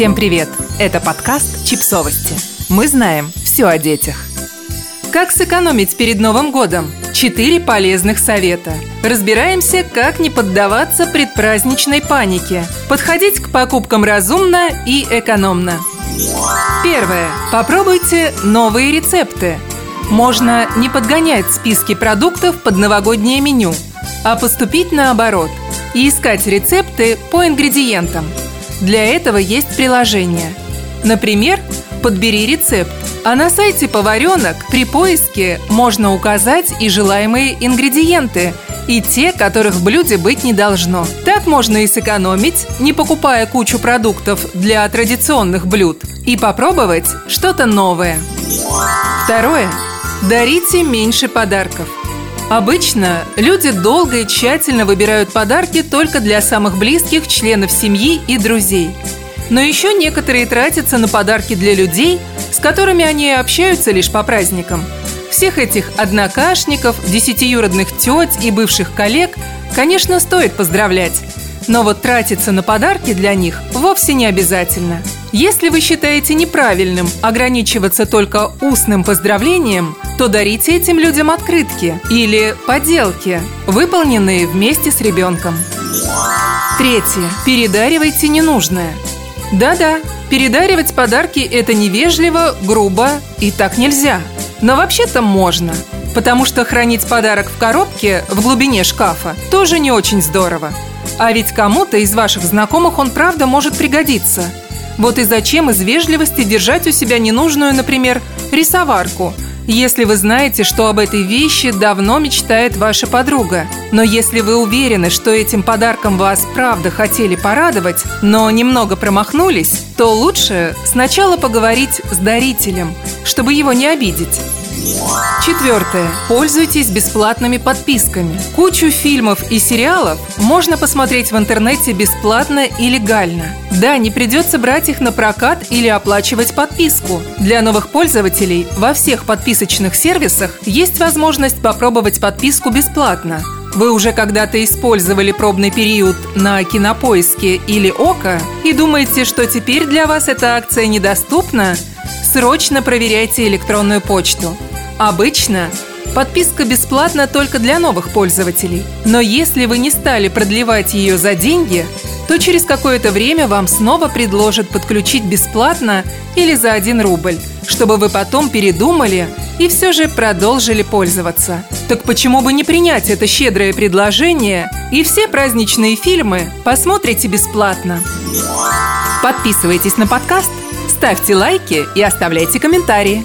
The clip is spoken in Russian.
Всем привет! Это подкаст «Чипсовости». Мы знаем все о детях. Как сэкономить перед Новым годом? Четыре полезных совета. Разбираемся, как не поддаваться предпраздничной панике. Подходить к покупкам разумно и экономно. Первое. Попробуйте новые рецепты. Можно не подгонять списки продуктов под новогоднее меню, а поступить наоборот и искать рецепты по ингредиентам – для этого есть приложение. Например, «Подбери рецепт», а на сайте поваренок при поиске можно указать и желаемые ингредиенты, и те, которых в блюде быть не должно. Так можно и сэкономить, не покупая кучу продуктов для традиционных блюд, и попробовать что-то новое. Второе. Дарите меньше подарков. Обычно люди долго и тщательно выбирают подарки только для самых близких членов семьи и друзей. Но еще некоторые тратятся на подарки для людей, с которыми они общаются лишь по праздникам. Всех этих однокашников, десятиюродных теть и бывших коллег, конечно, стоит поздравлять. Но вот тратиться на подарки для них вовсе не обязательно. Если вы считаете неправильным ограничиваться только устным поздравлением, то дарите этим людям открытки или поделки, выполненные вместе с ребенком. Третье. Передаривайте ненужное. Да-да, передаривать подарки – это невежливо, грубо и так нельзя. Но вообще-то можно, потому что хранить подарок в коробке в глубине шкафа тоже не очень здорово. А ведь кому-то из ваших знакомых он правда может пригодиться. Вот и зачем из вежливости держать у себя ненужную, например, рисоварку, если вы знаете, что об этой вещи давно мечтает ваша подруга. Но если вы уверены, что этим подарком вас правда хотели порадовать, но немного промахнулись, то лучше сначала поговорить с дарителем, чтобы его не обидеть. Четвертое. Пользуйтесь бесплатными подписками. Кучу фильмов и сериалов можно посмотреть в интернете бесплатно и легально. Да, не придется брать их на прокат или оплачивать подписку. Для новых пользователей во всех подписочных сервисах есть возможность попробовать подписку бесплатно. Вы уже когда-то использовали пробный период на Кинопоиске или Ока и думаете, что теперь для вас эта акция недоступна? Срочно проверяйте электронную почту. Обычно подписка бесплатна только для новых пользователей. Но если вы не стали продлевать ее за деньги, то через какое-то время вам снова предложат подключить бесплатно или за 1 рубль, чтобы вы потом передумали и все же продолжили пользоваться. Так почему бы не принять это щедрое предложение и все праздничные фильмы посмотрите бесплатно? Подписывайтесь на подкаст, ставьте лайки и оставляйте комментарии.